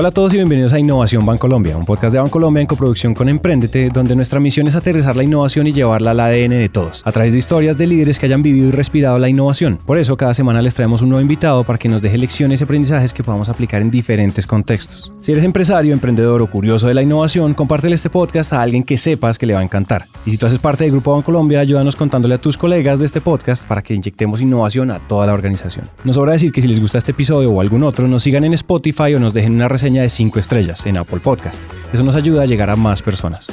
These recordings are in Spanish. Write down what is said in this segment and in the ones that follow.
Hola a todos y bienvenidos a Innovación Bancolombia, un podcast de Bancolombia en coproducción con Emprendete, donde nuestra misión es aterrizar la innovación y llevarla al ADN de todos, a través de historias de líderes que hayan vivido y respirado la innovación. Por eso, cada semana les traemos un nuevo invitado para que nos deje lecciones y aprendizajes que podamos aplicar en diferentes contextos. Si eres empresario, emprendedor o curioso de la innovación, compártele este podcast a alguien que sepas que le va a encantar. Y si tú haces parte del Grupo Bancolombia, ayúdanos contándole a tus colegas de este podcast para que inyectemos innovación a toda la organización. Nos sobra decir que si les gusta este episodio o algún otro, nos sigan en Spotify o nos dejen una reseña de 5 estrellas en Apple Podcast. Eso nos ayuda a llegar a más personas.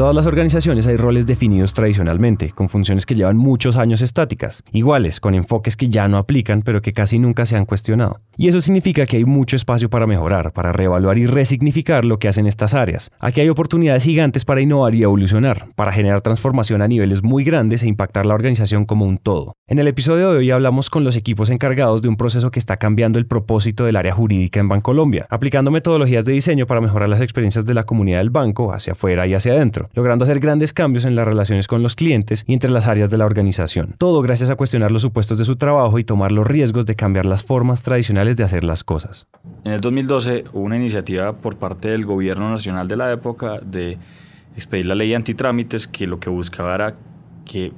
Todas las organizaciones hay roles definidos tradicionalmente, con funciones que llevan muchos años estáticas, iguales, con enfoques que ya no aplican, pero que casi nunca se han cuestionado. Y eso significa que hay mucho espacio para mejorar, para reevaluar y resignificar lo que hacen estas áreas. Aquí hay oportunidades gigantes para innovar y evolucionar, para generar transformación a niveles muy grandes e impactar la organización como un todo. En el episodio de hoy hablamos con los equipos encargados de un proceso que está cambiando el propósito del área jurídica en Bancolombia, aplicando metodologías de diseño para mejorar las experiencias de la comunidad del banco hacia afuera y hacia adentro logrando hacer grandes cambios en las relaciones con los clientes y entre las áreas de la organización. Todo gracias a cuestionar los supuestos de su trabajo y tomar los riesgos de cambiar las formas tradicionales de hacer las cosas. En el 2012 hubo una iniciativa por parte del gobierno nacional de la época de expedir la ley antitrámites que lo que buscaba era que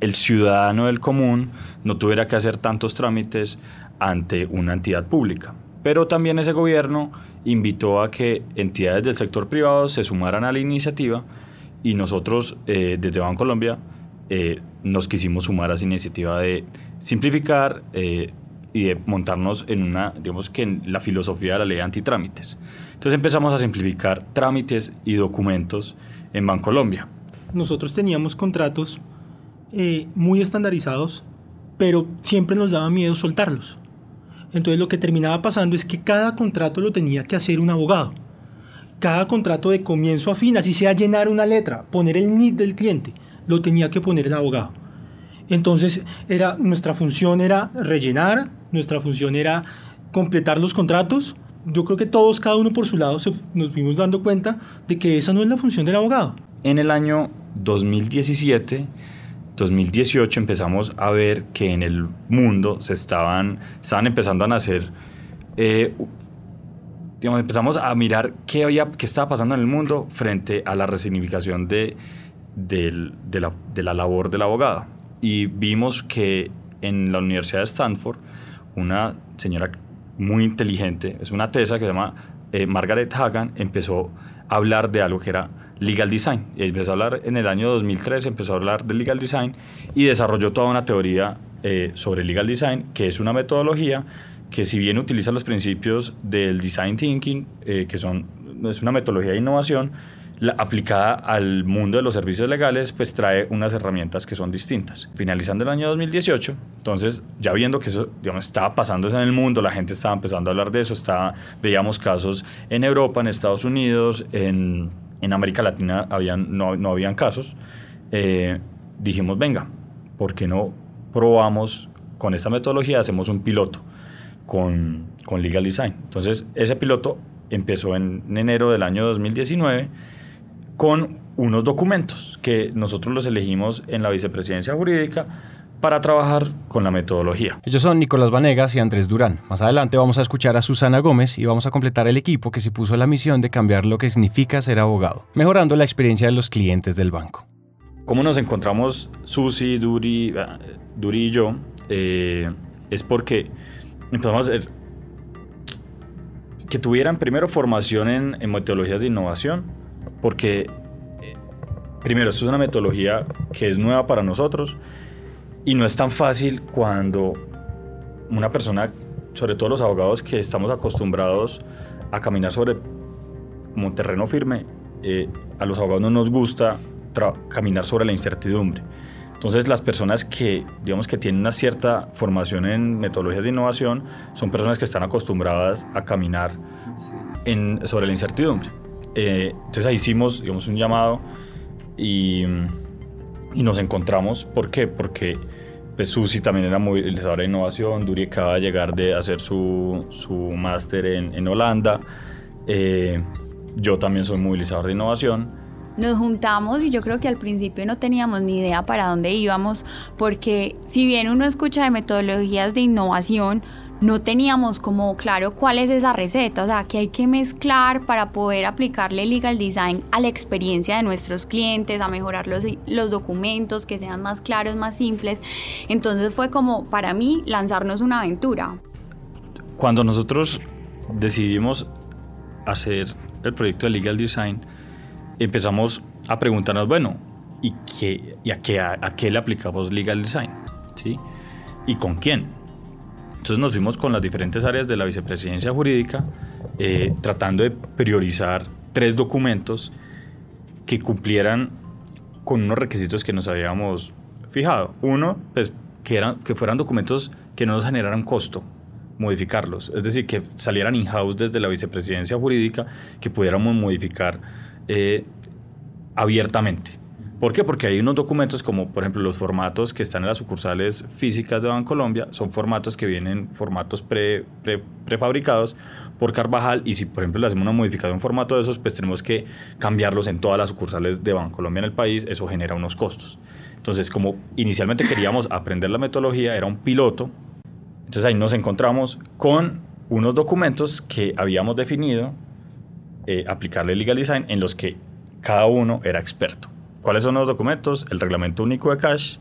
el ciudadano del común no tuviera que hacer tantos trámites ante una entidad pública. Pero también ese gobierno invitó a que entidades del sector privado se sumaran a la iniciativa y nosotros eh, desde Bancolombia eh, nos quisimos sumar a esa iniciativa de simplificar eh, y de montarnos en una, digamos que en la filosofía de la ley antitrámites. Entonces empezamos a simplificar trámites y documentos en Bancolombia. Nosotros teníamos contratos eh, muy estandarizados, pero siempre nos daba miedo soltarlos. Entonces lo que terminaba pasando es que cada contrato lo tenía que hacer un abogado. Cada contrato de comienzo a fin, así sea llenar una letra, poner el NID del cliente, lo tenía que poner el abogado. Entonces era, nuestra función era rellenar, nuestra función era completar los contratos. Yo creo que todos, cada uno por su lado, nos fuimos dando cuenta de que esa no es la función del abogado. En el año 2017 2018 empezamos a ver que en el mundo se estaban, estaban empezando a nacer, eh, digamos, empezamos a mirar qué, había, qué estaba pasando en el mundo frente a la resignificación de, de, la, de la labor del abogado. Y vimos que en la Universidad de Stanford, una señora muy inteligente, es una tesa que se llama eh, Margaret Hagan, empezó a hablar de algo que era legal design. Empezó a hablar en el año 2003, empezó a hablar de legal design y desarrolló toda una teoría eh, sobre legal design, que es una metodología que si bien utiliza los principios del design thinking, eh, que son, es una metodología de innovación, la, aplicada al mundo de los servicios legales, pues trae unas herramientas que son distintas. Finalizando el año 2018, entonces ya viendo que eso digamos, estaba pasando en el mundo, la gente estaba empezando a hablar de eso, estaba, veíamos casos en Europa, en Estados Unidos, en en América Latina habían, no, no habían casos, eh, dijimos, venga, ¿por qué no probamos con esta metodología, hacemos un piloto con, con Legal Design? Entonces, ese piloto empezó en enero del año 2019 con unos documentos que nosotros los elegimos en la vicepresidencia jurídica para trabajar con la metodología. Ellos son Nicolás Vanegas y Andrés Durán. Más adelante vamos a escuchar a Susana Gómez y vamos a completar el equipo que se puso la misión de cambiar lo que significa ser abogado, mejorando la experiencia de los clientes del banco. ¿Cómo nos encontramos Susi, Duri, eh, Duri y yo? Eh, es porque empezamos a hacer que tuvieran primero formación en, en metodologías de innovación, porque eh, primero, esto es una metodología que es nueva para nosotros y no es tan fácil cuando una persona, sobre todo los abogados que estamos acostumbrados a caminar sobre como un terreno firme, eh, a los abogados no nos gusta caminar sobre la incertidumbre. Entonces las personas que, digamos que tienen una cierta formación en metodologías de innovación, son personas que están acostumbradas a caminar en, sobre la incertidumbre. Eh, entonces ahí hicimos, digamos, un llamado y, y nos encontramos. ¿Por qué? Porque pues Susi también era movilizadora de innovación, Duri acaba de llegar de hacer su, su máster en, en, Holanda, eh, yo también soy movilizador de innovación nos juntamos y yo creo que al principio no teníamos ni idea para dónde íbamos, porque si bien uno escucha de metodologías de innovación, no teníamos como claro cuál es esa receta, o sea, que hay que mezclar para poder aplicarle legal design a la experiencia de nuestros clientes, a mejorar los, los documentos, que sean más claros, más simples. Entonces fue como para mí lanzarnos una aventura. Cuando nosotros decidimos hacer el proyecto de legal design, empezamos a preguntarnos, bueno, ¿y, qué, y a, qué, a, qué le aplicamos legal design? ¿Sí? ¿Y con quién? Entonces nos fuimos con las diferentes áreas de la vicepresidencia jurídica, eh, tratando de priorizar tres documentos que cumplieran con unos requisitos que nos habíamos fijado. Uno, pues, que, eran, que fueran documentos que no nos generaran costo modificarlos, es decir, que salieran in-house desde la vicepresidencia jurídica, que pudiéramos modificar eh, abiertamente. ¿Por qué? Porque hay unos documentos como, por ejemplo, los formatos que están en las sucursales físicas de Bancolombia, son formatos que vienen formatos pre, prefabricados por Carvajal y si, por ejemplo, le hacemos una modificación en formato de esos, pues tenemos que cambiarlos en todas las sucursales de Bancolombia en el país, eso genera unos costos. Entonces, como inicialmente queríamos aprender la metodología, era un piloto, entonces ahí nos encontramos con unos documentos que habíamos definido eh, aplicarle legal design en los que cada uno era experto. ¿Cuáles son los documentos? El reglamento único de cash,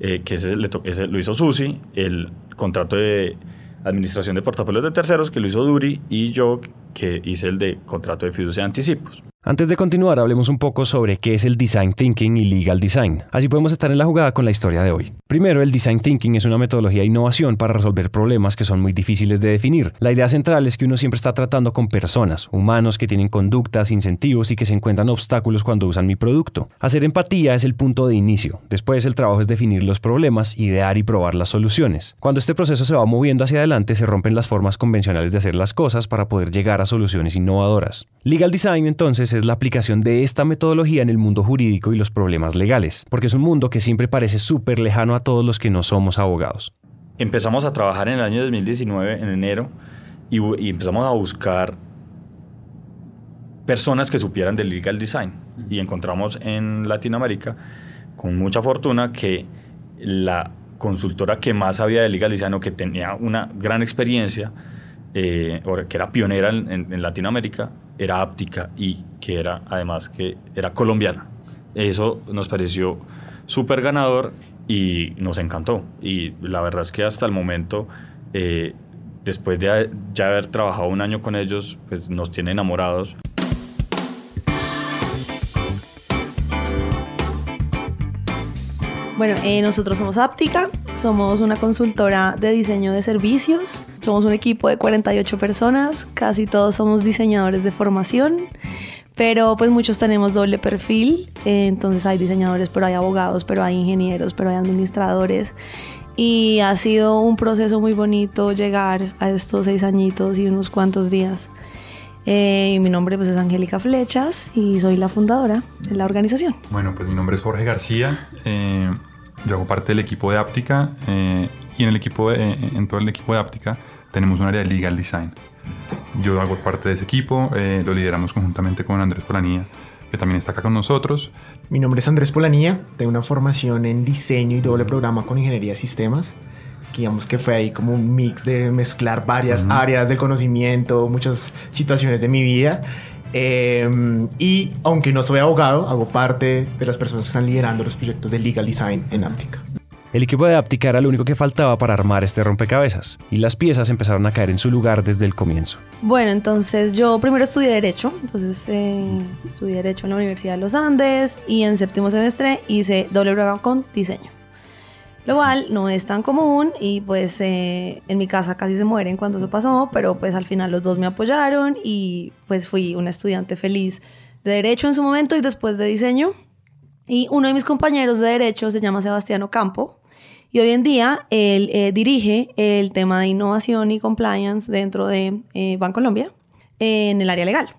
eh, que ese, lo hizo Susi, el contrato de administración de portafolios de terceros, que lo hizo Duri, y yo, que hice el de contrato de fiducia de anticipos. Antes de continuar, hablemos un poco sobre qué es el Design Thinking y Legal Design. Así podemos estar en la jugada con la historia de hoy. Primero, el Design Thinking es una metodología de innovación para resolver problemas que son muy difíciles de definir. La idea central es que uno siempre está tratando con personas, humanos que tienen conductas, incentivos y que se encuentran obstáculos cuando usan mi producto. Hacer empatía es el punto de inicio. Después, el trabajo es definir los problemas, idear y probar las soluciones. Cuando este proceso se va moviendo hacia adelante, se rompen las formas convencionales de hacer las cosas para poder llegar a soluciones innovadoras. Legal Design, entonces, es la aplicación de esta metodología en el mundo jurídico y los problemas legales, porque es un mundo que siempre parece súper lejano a todos los que no somos abogados. Empezamos a trabajar en el año 2019, en enero, y, y empezamos a buscar personas que supieran del legal design. Y encontramos en Latinoamérica, con mucha fortuna, que la consultora que más sabía de legal design o que tenía una gran experiencia, eh, que era pionera en, Latinoamérica, era áptica y que era además que era colombiana. Eso nos pareció súper ganador y nos encantó. Y la verdad es que hasta el momento, eh, después de ya haber trabajado un año con ellos, pues nos tiene enamorados. Bueno, eh, nosotros somos Áptica, somos una consultora de diseño de servicios, somos un equipo de 48 personas, casi todos somos diseñadores de formación, pero pues muchos tenemos doble perfil, eh, entonces hay diseñadores, pero hay abogados, pero hay ingenieros, pero hay administradores. Y ha sido un proceso muy bonito llegar a estos seis añitos y unos cuantos días. Eh, mi nombre pues, es Angélica Flechas y soy la fundadora de la organización. Bueno, pues mi nombre es Jorge García. Eh, yo hago parte del equipo de Áptica eh, y en, el equipo en todo el equipo de Áptica tenemos un área de legal design. Yo hago parte de ese equipo, lo lideramos conjuntamente con Andrés Polanía, que también está acá con nosotros. Mi nombre es Andrés Polanía, tengo una formación en diseño y doble programa con ingeniería de sistemas digamos que fue ahí como un mix de mezclar varias áreas del conocimiento, muchas situaciones de mi vida. Em, y aunque no soy abogado, hago parte de las personas que están liderando los proyectos de legal design en Aptica. El equipo de Aptica era lo único que faltaba para armar este rompecabezas, y las piezas empezaron a caer en su lugar desde el comienzo. Bueno, entonces yo primero estudié Derecho, entonces eh, estudié Derecho en la Universidad de los Andes, y en séptimo semestre hice doble programa con diseño lo no es tan común y pues eh, en mi casa casi se mueren cuando eso pasó, pero pues al final los dos me apoyaron y pues fui una estudiante feliz de derecho en su momento y después de diseño. Y uno de mis compañeros de derecho se llama Sebastián Campo y hoy en día él eh, dirige el tema de innovación y compliance dentro de eh, Bancolombia en el área legal.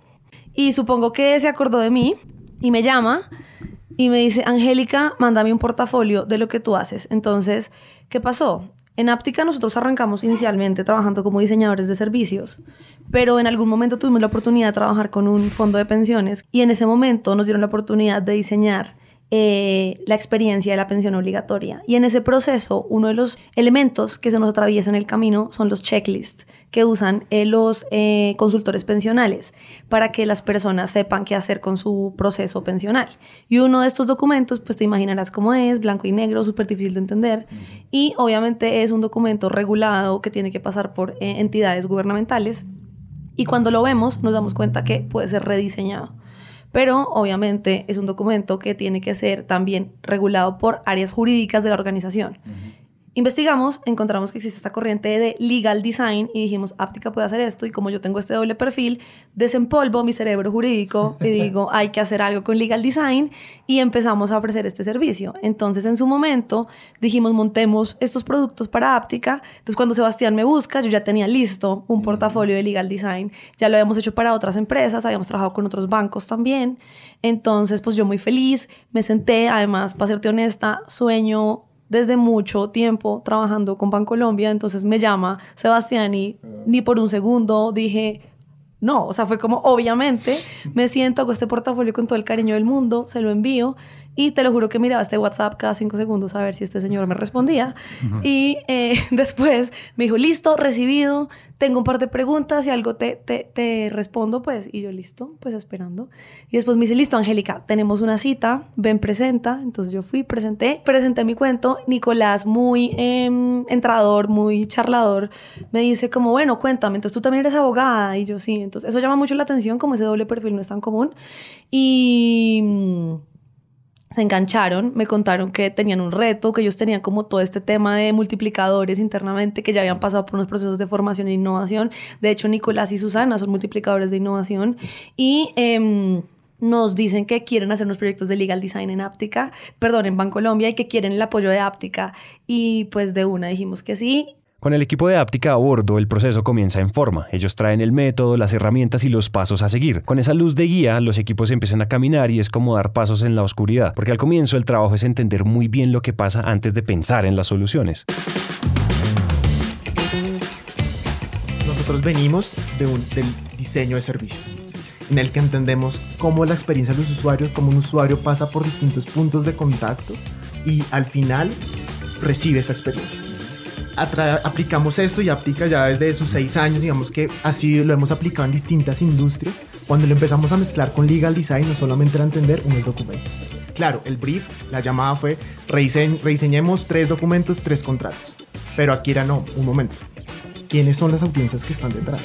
Y supongo que se acordó de mí y me llama y me dice, Angélica, mándame un portafolio de lo que tú haces. Entonces, ¿qué pasó? En Aptica nosotros arrancamos inicialmente trabajando como diseñadores de servicios, pero en algún momento tuvimos la oportunidad de trabajar con un fondo de pensiones y en ese momento nos dieron la oportunidad de diseñar eh, la experiencia de la pensión obligatoria. Y en ese proceso, uno de los elementos que se nos atraviesa en el camino son los checklists que usan eh, los eh, consultores pensionales para que las personas sepan qué hacer con su proceso pensional. Y uno de estos documentos, pues te imaginarás cómo es, blanco y negro, súper difícil de entender. Y obviamente es un documento regulado que tiene que pasar por entidades gubernamentales. Y cuando lo vemos, nos damos cuenta que puede ser rediseñado pero obviamente es un documento que tiene que ser también regulado por áreas jurídicas de la organización. Investigamos, encontramos que existe esta corriente de legal design y dijimos, Aptica puede hacer esto y como yo tengo este doble perfil, desempolvo mi cerebro jurídico y digo, hay que hacer algo con legal design y empezamos a ofrecer este servicio. Entonces, en su momento, dijimos, montemos estos productos para Aptica. Entonces, cuando Sebastián me busca, yo ya tenía listo un portafolio de legal design. Ya lo habíamos hecho para otras empresas, habíamos trabajado con otros bancos también. Entonces, pues yo muy feliz, me senté, además, para serte honesta, sueño desde mucho tiempo trabajando con Bancolombia, entonces me llama Sebastián y ni por un segundo dije, no, o sea, fue como obviamente me siento, hago este portafolio con todo el cariño del mundo, se lo envío y te lo juro que miraba este WhatsApp cada cinco segundos a ver si este señor me respondía. Y eh, después me dijo, listo, recibido, tengo un par de preguntas y algo te, te, te, respondo, pues. Y yo, listo, pues esperando. Y después me dice, listo, Angélica, tenemos una cita, ven, presenta. Entonces yo fui, presenté, presenté mi cuento. Nicolás, muy eh, entrador, muy charlador, me dice como, bueno, cuéntame, entonces tú también eres abogada. Y yo, sí, entonces eso llama mucho la atención, como ese doble perfil no es tan común. Y se engancharon, me contaron que tenían un reto, que ellos tenían como todo este tema de multiplicadores internamente, que ya habían pasado por unos procesos de formación e innovación. De hecho, Nicolás y Susana son multiplicadores de innovación y... Em, nos dicen que quieren hacer unos proyectos de legal design en Aptica, perdón, en Bancolombia y que quieren el apoyo de Aptica. Y pues de una dijimos que sí con el equipo de Aptica a bordo, el proceso comienza en forma. Ellos traen el método, las herramientas y los pasos a seguir. Con esa luz de guía, los equipos empiezan a caminar y es como dar pasos en la oscuridad, porque al comienzo el trabajo es entender muy bien lo que pasa antes de pensar en las soluciones. Nosotros venimos del diseño de servicios en el que entendemos cómo la experiencia de los usuarios, cómo un usuario pasa por distintos puntos de contacto y al final recibe esa experiencia aplicamos esto y aplica ya desde sus seis años, digamos que así lo hemos aplicado en distintas industrias. Cuando lo empezamos a mezclar con legal design, no solamente era entender unos documentos. Claro, el brief, la llamada fue rediseñemos tres documentos, tres contratos. Pero aquí era no, un momento. ¿Quiénes son las audiencias que están detrás?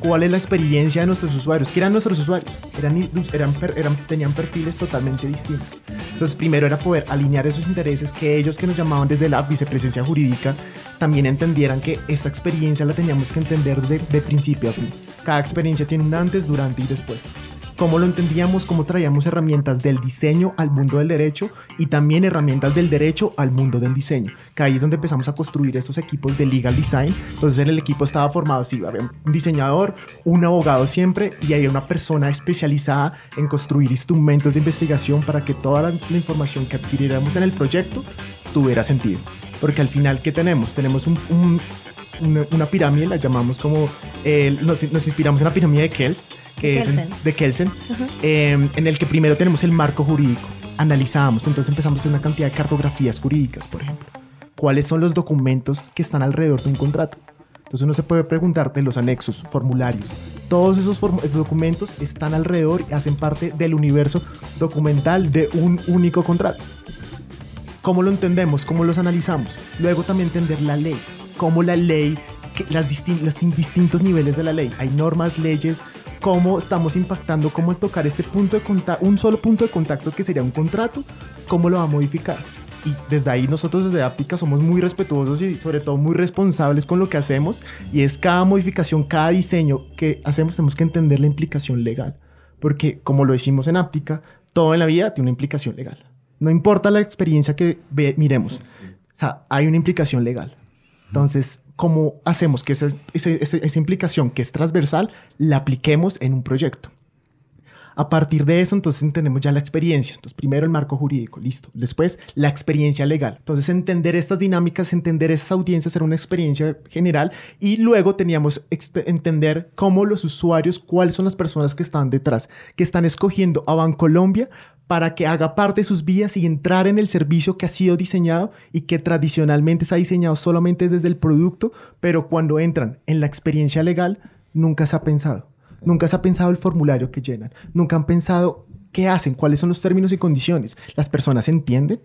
Cuál es la experiencia de nuestros usuarios. ¿Qué eran nuestros usuarios? Eran, eran, eran, tenían perfiles totalmente distintos. Entonces, primero era poder alinear esos intereses que ellos que nos llamaban desde la vicepresidencia jurídica también entendieran que esta experiencia la teníamos que entender de, de principio a fin. Cada experiencia tiene un antes, durante y después cómo lo entendíamos, cómo traíamos herramientas del diseño al mundo del derecho y también herramientas del derecho al mundo del diseño. Que ahí es donde empezamos a construir estos equipos de legal design. Entonces en el equipo estaba formado, sí, había un diseñador, un abogado siempre y había una persona especializada en construir instrumentos de investigación para que toda la, información que adquiriéramos en el proyecto tuviera sentido. Porque al final, ¿qué tenemos? Tenemos una, pirámide, la llamamos como, nos, nos, inspiramos en la pirámide de Kells, que es de Kelsen, em, en el que primero tenemos el marco jurídico. Analizamos, entonces empezamos una cantidad de cartografías jurídicas, por ejemplo. ¿Cuáles son los documentos que están alrededor de un contrato? Entonces uno se puede preguntarte los anexos, formularios. Todos esos, esos, documentos están alrededor y hacen parte del universo documental de un único contrato. ¿Cómo lo entendemos? ¿Cómo los analizamos? Luego también entender la ley. Cómo la ley, las, los distintos niveles de la ley. Hay normas, leyes, cómo estamos impactando, cómo tocar este punto de contacto, un solo punto de contacto que sería un contrato, cómo lo va a modificar. Y desde ahí nosotros desde Aptica somos muy respetuosos y sobre todo muy responsables con lo que hacemos y es cada modificación, cada diseño que hacemos tenemos que entender la implicación legal. Porque como lo decimos en Aptica, todo en la vida tiene una implicación legal. No importa la experiencia que miremos, o sea, hay una implicación legal. Entonces, cómo hacemos que esa, implicación que es transversal la apliquemos en un proyecto. A partir de eso, entonces entendemos ya la experiencia. Entonces, primero el marco jurídico, listo. Después, la experiencia legal. Entonces, entender estas dinámicas, entender esas audiencias era una experiencia general y luego teníamos entender cómo los usuarios, cuáles son las personas que están detrás, que están escogiendo a Bancolombia para que haga parte de sus vías y entrar en el servicio que ha sido diseñado y que tradicionalmente se ha diseñado solamente desde el producto, pero cuando entran en la experiencia legal, nunca se ha pensado. Nunca se ha pensado el formulario que llenan. Nunca han pensado qué hacen, cuáles son los términos y condiciones. ¿Las personas entienden?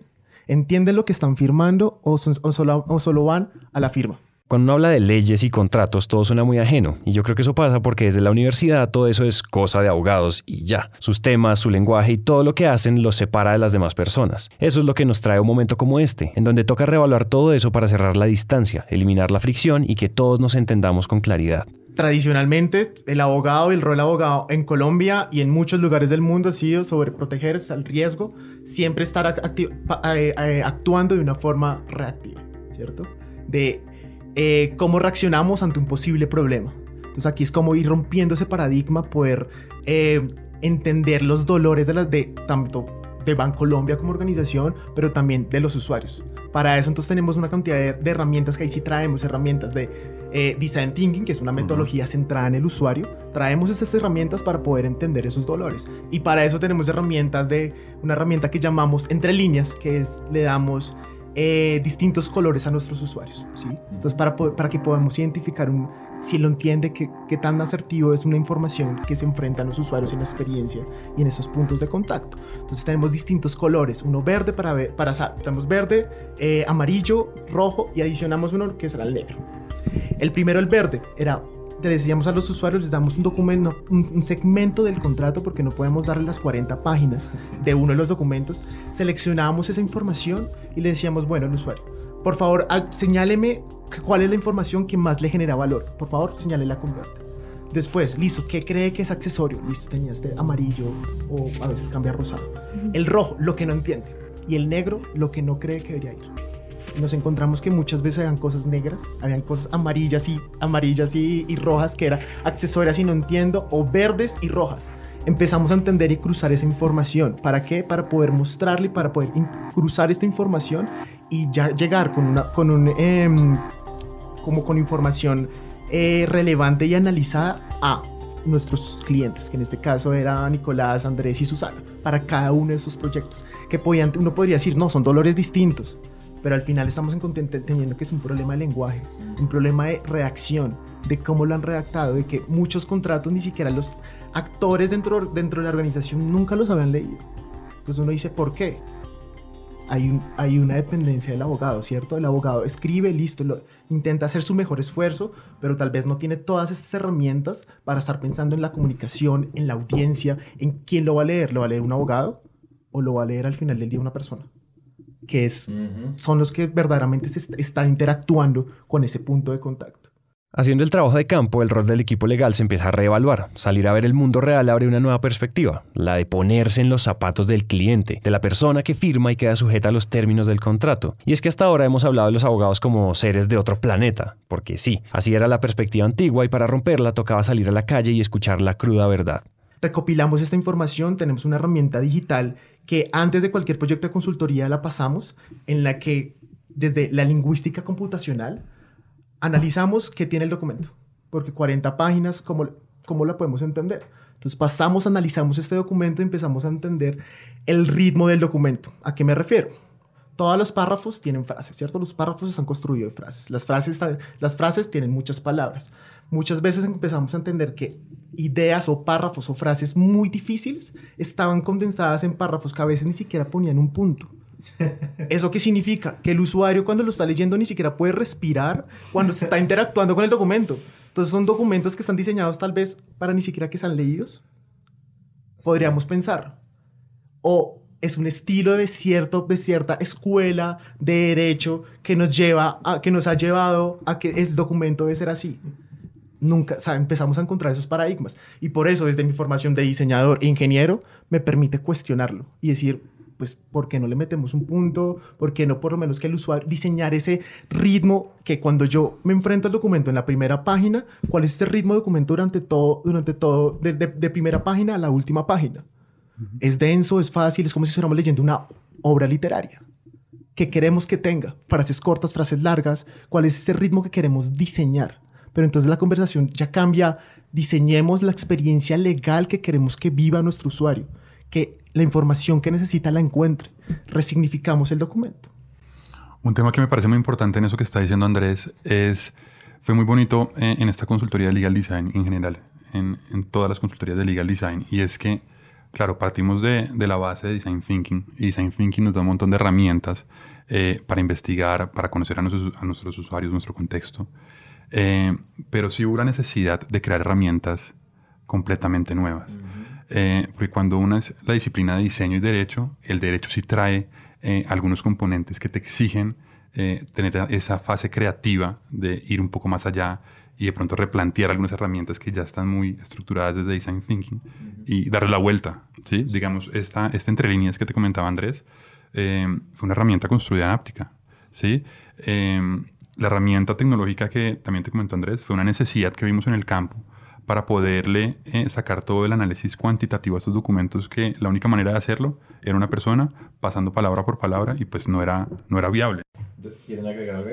¿Entienden lo que están firmando o, solo, o solo van a la firma? Cuando uno habla de leyes y contratos, todo suena muy ajeno. Y yo creo que eso pasa porque desde la universidad todo eso es cosa de abogados y ya. Sus temas, su lenguaje y todo lo que hacen los separa de las demás personas. Eso es lo que nos trae un momento como este, en donde toca reevaluar todo eso para cerrar la distancia, eliminar la fricción y que todos nos entendamos con claridad tradicionalmente el abogado y el rol abogado en Colombia y en muchos lugares del mundo ha sido sobre protegerse al riesgo, siempre estar eh, eh, actuando de una forma reactiva, ¿cierto? De eh, cómo reaccionamos ante un posible problema. Entonces aquí es como ir rompiendo ese paradigma, poder entender los dolores de las de tanto de Bancolombia como organización, pero también de los usuarios. Para eso entonces tenemos una cantidad de, herramientas que ahí sí traemos, herramientas de eh, Design Thinking, que es una metodología centrada en el usuario. Traemos esas herramientas para poder entender esos dolores. Y para eso tenemos herramientas de una herramienta que llamamos entre líneas, que es le damos eh, distintos colores a nuestros usuarios. ¿sí? Entonces para, para que podamos identificar un si lo entiende, qué, tan asertivo es una información que se enfrenta a los usuarios en la experiencia y en esos puntos de contacto. Entonces tenemos distintos colores, uno verde para, ver, para tenemos verde, eh, amarillo, rojo y adicionamos uno que será el negro. El primero, el verde, era decíamos a los usuarios, les damos un documento, un, segmento del contrato porque no podemos darle las 40 páginas de uno de los documentos. Seleccionábamos esa información y le decíamos, bueno, el usuario, por favor, señáleme cuál es la información que más le genera valor. Por favor, señálela con verde. Después, listo, ¿qué cree que es accesorio? Listo, tenía este amarillo o a veces cambia a rosado. El rojo, lo que no entiende. Y el negro, lo que no cree que debería ir. Nos encontramos que muchas veces habían cosas negras, habían cosas amarillas y amarillas y, y rojas que era accesorias y no entiendo, o verdes y rojas empezamos a entender y cruzar esa información. ¿Para qué? Para poder mostrarle, para poder cruzar esta información y ya llegar con una, con un, em, como con información eh, relevante y analizada a nuestros clientes, que en este caso era Nicolás, Andrés y Susana, para cada uno de esos proyectos, que podían, uno podría decir, no, son dolores distintos, pero al final estamos entendiendo que es un problema de lenguaje, un problema de reacción, de cómo lo han redactado, de que muchos contratos ni siquiera los actores dentro, dentro de la organización nunca los habían leído. Entonces uno dice, ¿por qué? Hay, hay una dependencia del abogado, ¿cierto? El abogado escribe, listo, intenta hacer su mejor esfuerzo, pero tal vez no tiene todas estas herramientas para estar pensando en la comunicación, en la audiencia, en quién lo va a leer. ¿Lo va a leer un abogado o lo va a leer al final del día una persona? Que es, son los que verdaderamente se están interactuando con ese punto de contacto. Haciendo el trabajo de campo, el rol del equipo legal se empieza a reevaluar. Salir a ver el mundo real abre una nueva perspectiva, la de ponerse en los zapatos del cliente, de la persona que firma y queda sujeta a los términos del contrato. Y es que hasta ahora hemos hablado de los abogados como seres de otro planeta, porque sí, así era la perspectiva antigua y para romperla tocaba salir a la calle y escuchar la cruda verdad. Recopilamos esta información, tenemos una herramienta digital que antes de cualquier proyecto de consultoría la pasamos, en la que desde la lingüística computacional, analizamos qué tiene el documento, porque 40 páginas, ¿cómo, cómo la podemos entender? Entonces pasamos, analizamos este documento y empezamos a entender el ritmo del documento. ¿A qué me refiero? Todos los párrafos tienen frases, ¿cierto? Los párrafos están construidos de frases. Las frases, las frases tienen muchas palabras. Muchas veces empezamos a entender que ideas o párrafos o frases muy difíciles estaban condensadas en párrafos que a veces ni siquiera ponían un punto. ¿Eso qué significa? Que el usuario cuando lo está leyendo ni siquiera puede respirar cuando se está interactuando con el documento. Entonces son documentos que están diseñados tal vez para ni siquiera que sean leídos. Podríamos pensar. O es un estilo de, cierto, de cierta escuela de derecho que nos, lleva a, que nos ha llevado a que el documento debe ser así. Nunca, o empezamos a encontrar esos paradigmas. Y por eso, desde mi formación de diseñador e ingeniero, me permite cuestionarlo y decir, pues, ¿por qué no le metemos un punto? ¿Por qué no por lo menos que el usuario diseñar ese ritmo que cuando yo me enfrento al documento en la primera página, cuál es ese ritmo de documento durante todo, durante todo, de, de, primera página a la última página? Es denso, es fácil, es como si estuviéramos leyendo una obra literaria. ¿Qué queremos que tenga? Frases cortas, frases largas. ¿Cuál es ese ritmo que queremos diseñar? Pero entonces la conversación ya cambia. Diseñemos la experiencia legal que queremos que viva nuestro usuario. Que la información que necesita la encuentre. Resignificamos el documento. Un tema que me parece muy importante en eso que está diciendo Andrés es, fue muy bonito en, esta consultoría de legal design en general, en, en, todas las consultorías de legal design, y es que, claro, partimos de, de, la base de design thinking, y design thinking nos da un montón de herramientas eh, para investigar, para conocer a nuestros, a nuestros usuarios, nuestro contexto, eh, pero sí hubo la necesidad de crear herramientas completamente nuevas. Uh -huh. eh, porque cuando una es la disciplina de diseño y derecho, el derecho sí trae eh, algunos componentes que te exigen eh, tener esa fase creativa de ir un poco más allá y de pronto replantear algunas herramientas que ya están muy estructuradas desde Design Thinking uh -huh. y darle la vuelta. ¿sí? Digamos, esta, esta entre líneas que te comentaba Andrés eh, fue una herramienta construida en Áptica. ¿sí? La herramienta tecnológica que también te comentó Andrés fue una necesidad que vimos en el campo para poderle eh, sacar todo el análisis cuantitativo a estos documentos que la única manera de hacerlo era una persona pasando palabra por palabra y pues no era, no era viable. ¿Quieren agregar algo?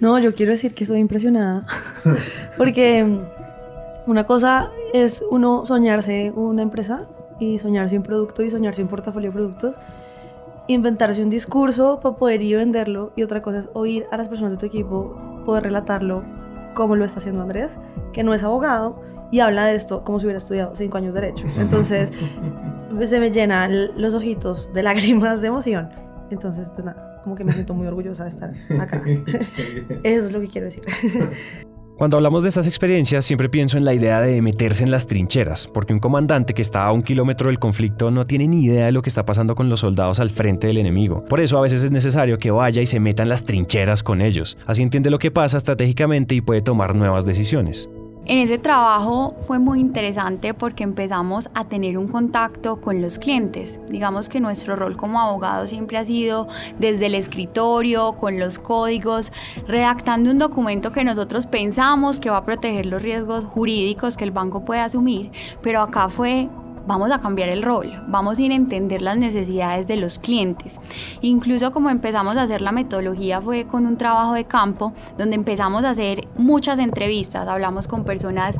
No, yo quiero decir que estoy impresionada porque una cosa es uno soñarse una empresa y soñarse un producto y soñarse un portafolio de productos inventarse un discurso para poder ir a venderlo y otra cosa es oír a las personas de tu equipo poder relatarlo como lo está haciendo Andrés, que no es abogado y habla de esto como si hubiera estudiado cinco años de derecho. Entonces se me llenan los ojitos de lágrimas de emoción. Entonces, pues nada, como que me siento muy orgullosa de estar acá. Eso es lo que quiero decir. Cuando hablamos de estas experiencias, siempre pienso en la idea de meterse en las trincheras, porque un comandante que está a un kilómetro del conflicto no tiene ni idea de lo que está pasando con los soldados al frente del enemigo. Por eso a veces es necesario que vaya y se meta en las trincheras con ellos. Así entiende lo que pasa estratégicamente y puede tomar nuevas decisiones. En ese trabajo fue muy interesante porque empezamos a tener un contacto con los clientes. Digamos que nuestro rol como abogado siempre ha sido desde el escritorio, con los códigos, redactando un documento que nosotros pensamos que va a proteger los riesgos jurídicos que el banco puede asumir, pero acá fue vamos a cambiar el rol, vamos a ir a entender las necesidades de los clientes. Incluso como empezamos a hacer la metodología fue con un trabajo de campo donde empezamos a hacer muchas entrevistas, hablamos con personas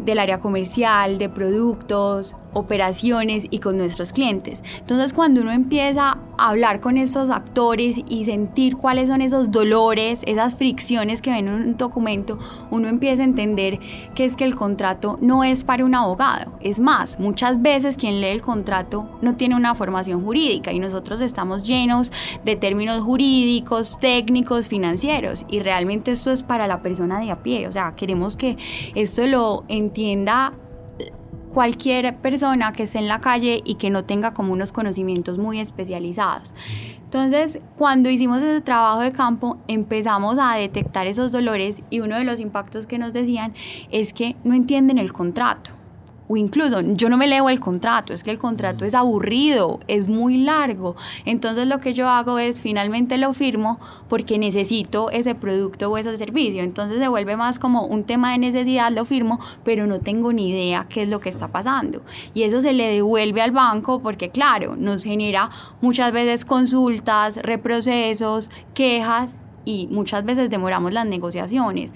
del área comercial, de productos, operaciones y con nuestros clientes. Entonces cuando uno empieza a hablar con esos actores y sentir cuáles son esos dolores, esas fricciones que ven en un documento, uno empieza a entender que es que el contrato no es para un abogado. Es más, muchas veces quien lee el contrato no tiene una formación jurídica y nosotros estamos llenos de términos jurídicos, técnicos, financieros y realmente esto es para la persona de a pie. O sea, queremos que esto lo entienda cualquier persona que esté en la calle y que no tenga como unos conocimientos muy especializados. Entonces, cuando hicimos ese trabajo de campo, empezamos a detectar esos dolores y uno de los impactos que nos decían es que no entienden el contrato. O incluso, yo no me leo el contrato, es que el contrato es aburrido, es muy largo. Entonces lo que yo hago es finalmente lo firmo porque necesito ese producto o ese servicio. Entonces se vuelve más como un tema de necesidad, lo firmo, pero no tengo ni idea qué es lo que está pasando. Y eso se le devuelve al banco porque, claro, nos genera muchas veces consultas, reprocesos, quejas y muchas veces demoramos las negociaciones.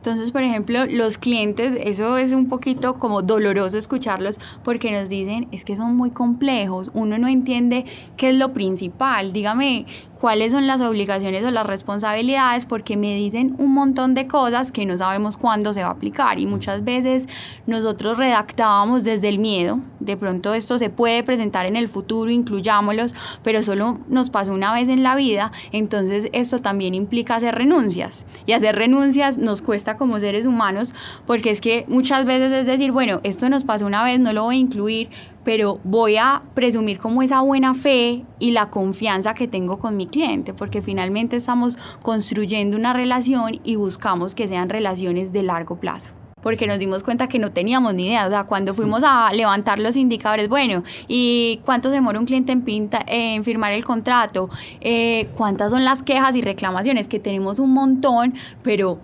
Entonces, por ejemplo, los clientes, eso es un poquito como doloroso escucharlos porque nos dicen, es que son muy complejos, uno no entiende qué es lo principal, dígame cuáles son las obligaciones o las responsabilidades porque me dicen un montón de cosas que no sabemos cuándo se va a aplicar y muchas veces nosotros redactábamos desde el miedo, de pronto esto se puede presentar en el futuro, incluyámoslos, pero solo nos pasó una vez en la vida, entonces esto también implica hacer renuncias. Y hacer renuncias nos cuesta como seres humanos porque es que muchas veces es decir, bueno, esto nos pasó una vez, no lo voy a incluir, pero voy a presumir como esa buena fe y la confianza que tengo con mi cliente, porque finalmente estamos construyendo una relación y buscamos que sean relaciones de largo plazo porque nos dimos cuenta que no teníamos ni idea. O sea, cuando fuimos a levantar los indicadores, bueno, ¿y cuánto se demora un cliente en, pinta, en firmar el contrato? Eh, ¿Cuántas son las quejas y reclamaciones? Que tenemos un montón, pero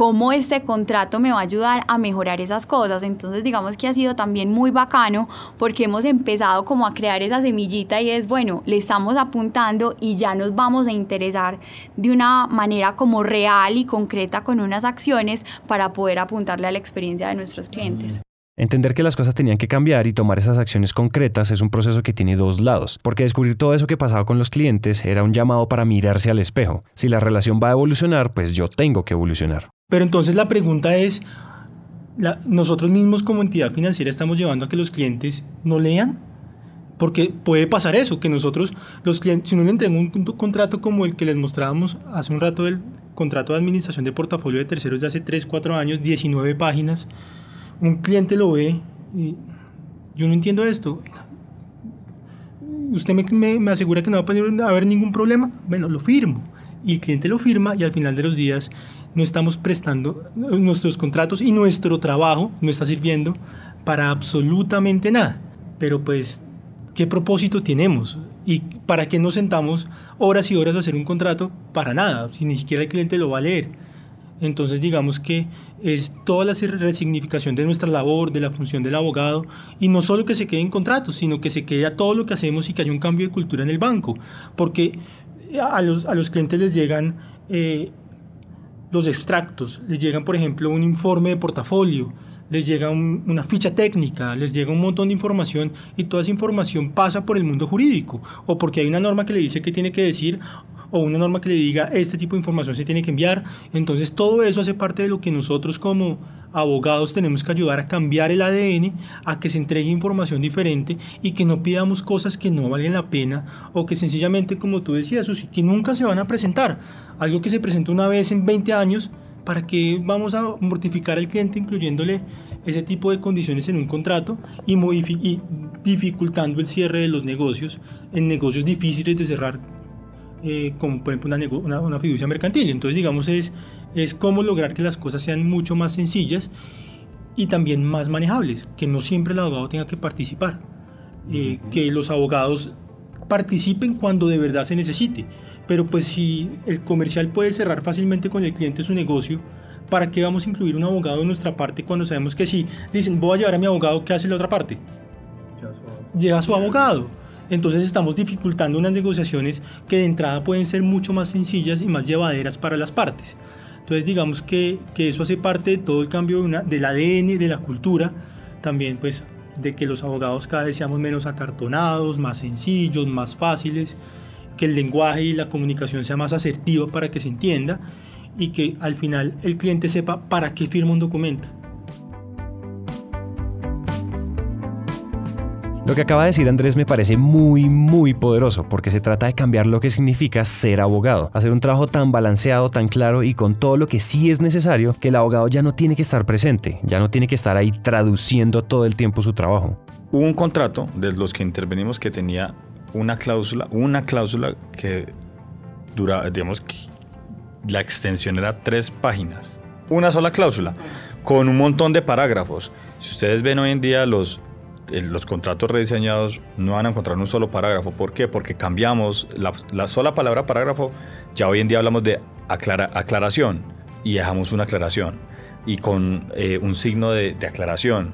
cómo este contrato me va a ayudar a mejorar esas cosas. Entonces digamos que ha sido también muy bacano porque hemos empezado como a crear esa semillita y es, bueno, le estamos apuntando y ya nos vamos a interesar de una manera como real y concreta con unas acciones para poder apuntarle a la experiencia de nuestros clientes. Entender que las cosas tenían que cambiar y tomar esas acciones concretas es un proceso que tiene dos lados, porque descubrir todo eso que pasaba con los clientes era un llamado para mirarse al espejo. Si la relación va a evolucionar, pues yo tengo que evolucionar. Pero entonces la pregunta es, ¿nosotros mismos como entidad financiera estamos llevando a que los clientes no lean? Porque puede pasar eso, que nosotros, los clientes, si uno le entrega un contrato como el que les mostrábamos hace un rato del contrato de administración de portafolio de terceros de hace 3, 4 años, 19 páginas, un cliente lo ve y yo no entiendo esto. Usted me, me, asegura que no va a haber ningún problema. Bueno, lo firmo. Y el cliente lo firma y al final de los días no estamos prestando nuestros contratos y nuestro trabajo no está sirviendo para absolutamente nada. Pero pues, ¿qué propósito tenemos? ¿Y para qué nos sentamos horas y horas a hacer un contrato? Para nada, si ni siquiera el cliente lo va a leer. Entonces digamos que es toda la resignificación de nuestra labor, de la función del abogado, y no solo que se quede en contratos, sino que se quede a todo lo que hacemos y que haya un cambio de cultura en el banco, porque a los, a los clientes les llegan eh, los extractos, les llegan por ejemplo un informe de portafolio, les llega una ficha técnica, les llega un montón de información y toda esa información pasa por el mundo jurídico o porque hay una norma que le dice qué tiene que decir o una norma que le diga este tipo de información se tiene que enviar. Entonces todo eso hace parte de lo que nosotros como abogados tenemos que ayudar a cambiar el ADN, a que se entregue información diferente y que no pidamos cosas que no valen la pena o que sencillamente, como tú decías, que nunca se van a presentar. Algo que se presenta una vez en 20 años, ¿para que vamos a mortificar al cliente incluyéndole ese tipo de condiciones en un contrato y, y dificultando el cierre de los negocios en negocios difíciles de cerrar eh, como por ejemplo una, una, fiducia mercantil. Entonces, digamos, es, es cómo lograr que las cosas sean mucho más sencillas y también más manejables, que no siempre el abogado tenga que participar, eh, que los abogados participen cuando de verdad se necesite. Pero pues si el comercial puede cerrar fácilmente con el cliente su negocio, ¿para qué vamos a incluir un abogado en nuestra parte cuando sabemos que si dicen voy a llevar a mi abogado, ¿qué hace la otra parte? Lleva a su abogado entonces estamos dificultando unas negociaciones que de entrada pueden ser mucho más sencillas y más llevaderas para las partes. Entonces digamos que, que eso hace parte de todo el cambio de del ADN, de la cultura, también pues de que los abogados cada vez seamos menos acartonados, más sencillos, más fáciles, que el lenguaje y la comunicación sea más asertiva para que se entienda y que al final el cliente sepa para qué firma un documento. Lo que acaba de decir Andrés me parece muy, muy poderoso, porque se trata de cambiar lo que significa ser abogado, hacer un trabajo tan balanceado, tan claro y con todo lo que sí es necesario, que el abogado ya no tiene que estar presente, ya no tiene que estar ahí traduciendo todo el tiempo su trabajo. Hubo un contrato de los que intervenimos que tenía una cláusula, una cláusula que duraba, digamos, que la extensión era tres páginas. Una sola cláusula, con un montón de parágrafos. Si ustedes ven hoy en día los los contratos rediseñados no van a encontrar un solo parágrafo. ¿Por qué? Porque cambiamos la, sola palabra parágrafo. Ya hoy en día hablamos de aclaración y dejamos una aclaración y con eh, un signo de, de aclaración,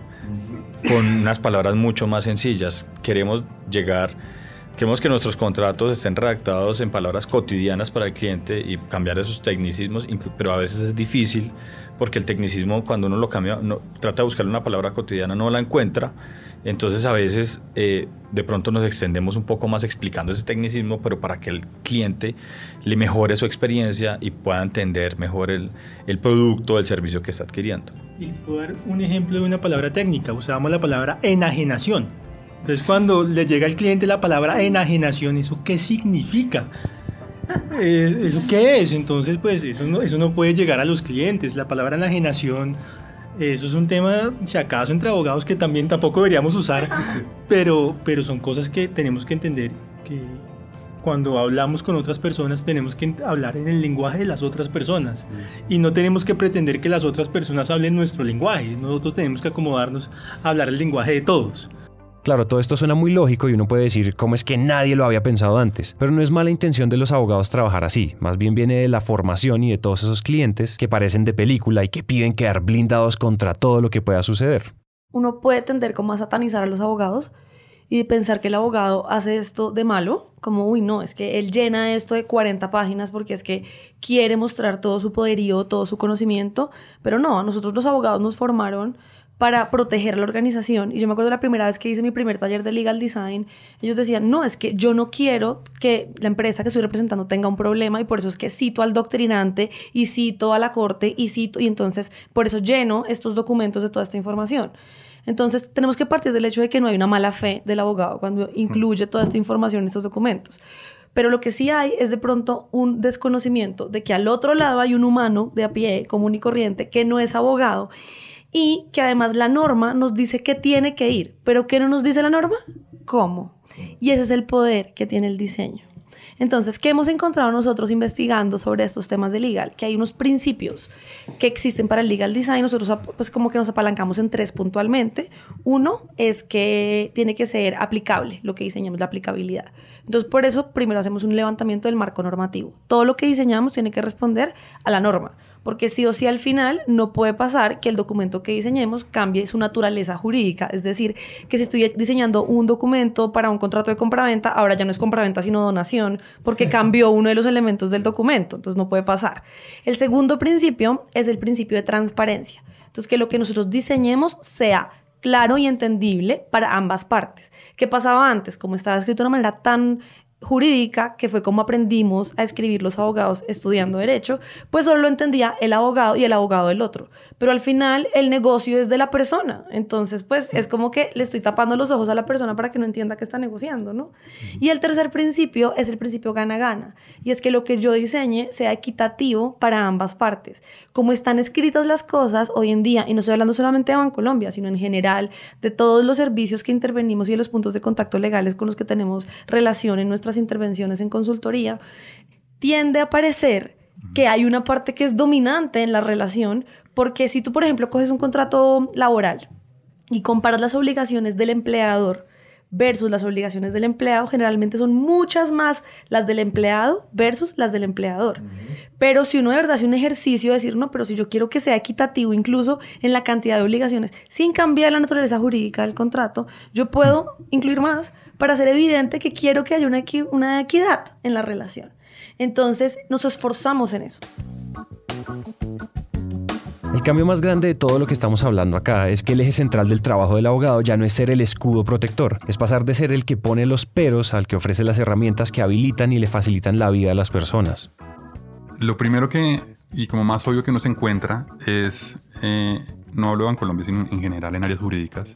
con unas palabras mucho más sencillas. Queremos llegar Queremos que nuestros contratos estén redactados en palabras cotidianas para el cliente y cambiar esos tecnicismos, pero a veces es difícil porque el tecnicismo cuando uno lo cambia, trata de buscar una palabra cotidiana, no la encuentra. Entonces a veces eh, de pronto nos extendemos un poco más explicando ese tecnicismo, pero para que el cliente le mejore su experiencia y pueda entender mejor el, el producto, el servicio que está adquiriendo. Y puedo dar un ejemplo de una palabra técnica. Usábamos la palabra enajenación entonces cuando le llega al cliente la palabra enajenación, ¿eso qué significa? Eh, ¿Eso qué es? Entonces, pues eso no, eso no puede llegar a los clientes. La palabra enajenación, eso es un tema, si acaso, entre abogados que también tampoco deberíamos usar, pero, pero son cosas que tenemos que entender que cuando hablamos con otras personas tenemos que hablar en el lenguaje de las otras personas y no tenemos que pretender que las otras personas hablen nuestro lenguaje. Nosotros tenemos que acomodarnos a hablar el lenguaje de todos. Claro, todo esto suena muy lógico y uno puede decir cómo es que nadie lo había pensado antes, pero no es mala intención de los abogados trabajar así, más bien viene de la formación y de todos esos clientes que parecen de película y que piden quedar blindados contra todo lo que pueda suceder. Uno puede tender como a satanizar a los abogados y pensar que el abogado hace esto de malo, como, uy, no, es que él llena esto de 40 páginas porque es que quiere mostrar todo su poderío, todo su conocimiento, pero no, nosotros los abogados nos formaron para proteger a la organización. Y yo me acuerdo la primera vez que hice mi primer taller de legal design, ellos decían, no, es que yo no quiero que la empresa que estoy representando tenga un problema y por eso es que cito al doctrinante y cito a la corte y cito, y entonces por eso lleno estos documentos de toda esta información. Entonces, tenemos que partir del hecho de que no hay una mala fe del abogado cuando incluye toda esta información en estos documentos. Pero lo que sí hay es de pronto un desconocimiento de que al otro lado hay un humano de a pie, común y corriente, que no es abogado y que además la norma nos dice que tiene que ir. ¿Pero qué no nos dice la norma? ¿Cómo? Y ese es el poder que tiene el diseño. Entonces, ¿qué hemos encontrado nosotros investigando sobre estos temas de legal? Que hay unos principios que existen para el legal design. Nosotros pues como que nos apalancamos en tres puntualmente. Uno es que tiene que ser aplicable, lo que diseñamos, la aplicabilidad. Entonces, por eso primero hacemos un levantamiento del marco normativo. Todo lo que diseñamos tiene que responder a la norma porque sí o sí al final no puede pasar que el documento que diseñemos cambie su naturaleza jurídica. Es decir, que si estoy diseñando un documento para un contrato de compraventa, ahora ya no es compraventa sino donación, porque cambió uno de los elementos del documento. Entonces no puede pasar. El segundo principio es el principio de transparencia. Entonces que lo que nosotros diseñemos sea claro y entendible para ambas partes. ¿Qué pasaba antes? Como estaba escrito de una manera tan jurídica, que fue como aprendimos a escribir los abogados estudiando derecho, pues solo lo entendía el abogado y el abogado del otro. Pero al final el negocio es de la persona. Entonces, pues es como que le estoy tapando los ojos a la persona para que no entienda que está negociando, ¿no? Y el tercer principio es el principio gana-gana. Y es que lo que yo diseñe sea equitativo para ambas partes. Como están escritas las cosas hoy en día, y no estoy hablando solamente de Bancolombia, sino en general de todos los servicios que intervenimos y de los puntos de contacto legales con los que tenemos relación en intervenciones en consultoría, tiende a parecer que hay una parte que es dominante en la relación, porque si tú, por ejemplo, coges un contrato laboral y comparas las obligaciones del empleador versus las obligaciones del empleado, generalmente son muchas más las del empleado versus las del empleador. Pero si uno de verdad hace un ejercicio de decir, no, pero si yo quiero que sea equitativo incluso en la cantidad de obligaciones, sin cambiar la naturaleza jurídica del contrato, yo puedo incluir más para hacer evidente que quiero que haya una, una equidad en la relación. Entonces nos esforzamos en eso. El cambio más grande de todo lo que estamos hablando acá es que el eje central del trabajo del abogado ya no es ser el escudo protector, es pasar de ser el que pone los peros al que ofrece las herramientas que habilitan y le facilitan la vida a las personas. Lo primero que, y como más obvio que uno se encuentra, es, eh, no hablo en Colombia, sino en general en áreas jurídicas,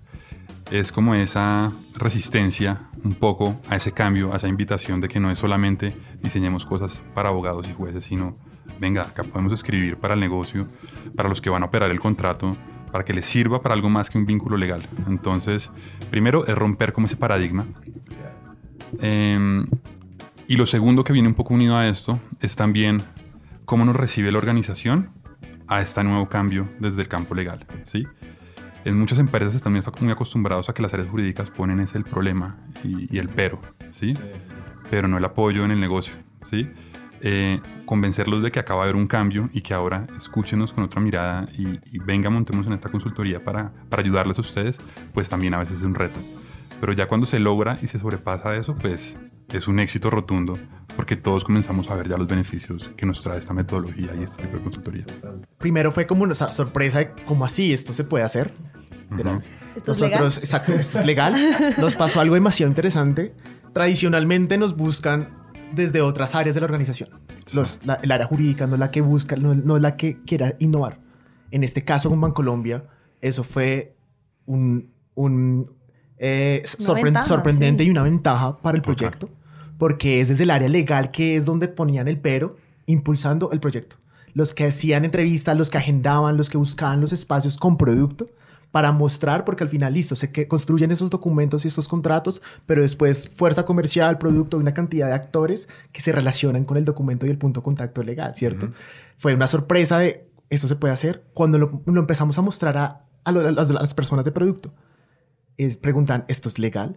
es como esa resistencia un poco a ese cambio, a esa invitación de que no es solamente diseñemos cosas para abogados y jueces, sino venga, acá podemos escribir para el negocio, para los que van a operar el contrato, para que les sirva para algo más que un vínculo legal. Entonces, primero es romper como ese paradigma. Em, y lo segundo que viene un poco unido a esto es también cómo nos recibe la organización a este nuevo cambio desde el campo legal. ¿sí? En muchas empresas están muy acostumbrados a que las áreas jurídicas ponen ese el problema y, el pero, ¿sí? pero no el apoyo en el negocio. ¿sí? Eh, convencerlos de que acaba de haber un cambio y que ahora escúchenos con otra mirada y, venga, montemos en esta consultoría para, para ayudarles a ustedes, pues también a veces es un reto. Pero ya cuando se logra y se sobrepasa eso, pues es un éxito rotundo porque todos comenzamos a ver ya los beneficios que nos trae esta metodología y este tipo de consultoría. Primero fue como una sorpresa de cómo así esto se puede hacer. ¿Esto es legal? exacto, esto es legal. Nos pasó algo demasiado interesante. Tradicionalmente nos buscan desde otras áreas de la organización. el área jurídica no es la que busca, no, es la que quiera innovar. En este caso con Bancolombia, eso fue un, un eh, sorprendente y una ventaja para el proyecto, porque es desde el área legal que es donde ponían el pero, impulsando el proyecto. Los que hacían entrevistas, los que agendaban, los que buscaban los espacios con producto, para mostrar, porque al final, listo, se que construyen esos documentos y esos contratos, pero después fuerza comercial, producto una cantidad de actores que se relacionan con el documento y el punto de contacto legal, ¿cierto? Fue una sorpresa de eso se puede hacer cuando lo, empezamos a mostrar a, a, las personas de producto. es, preguntan, ¿esto es legal?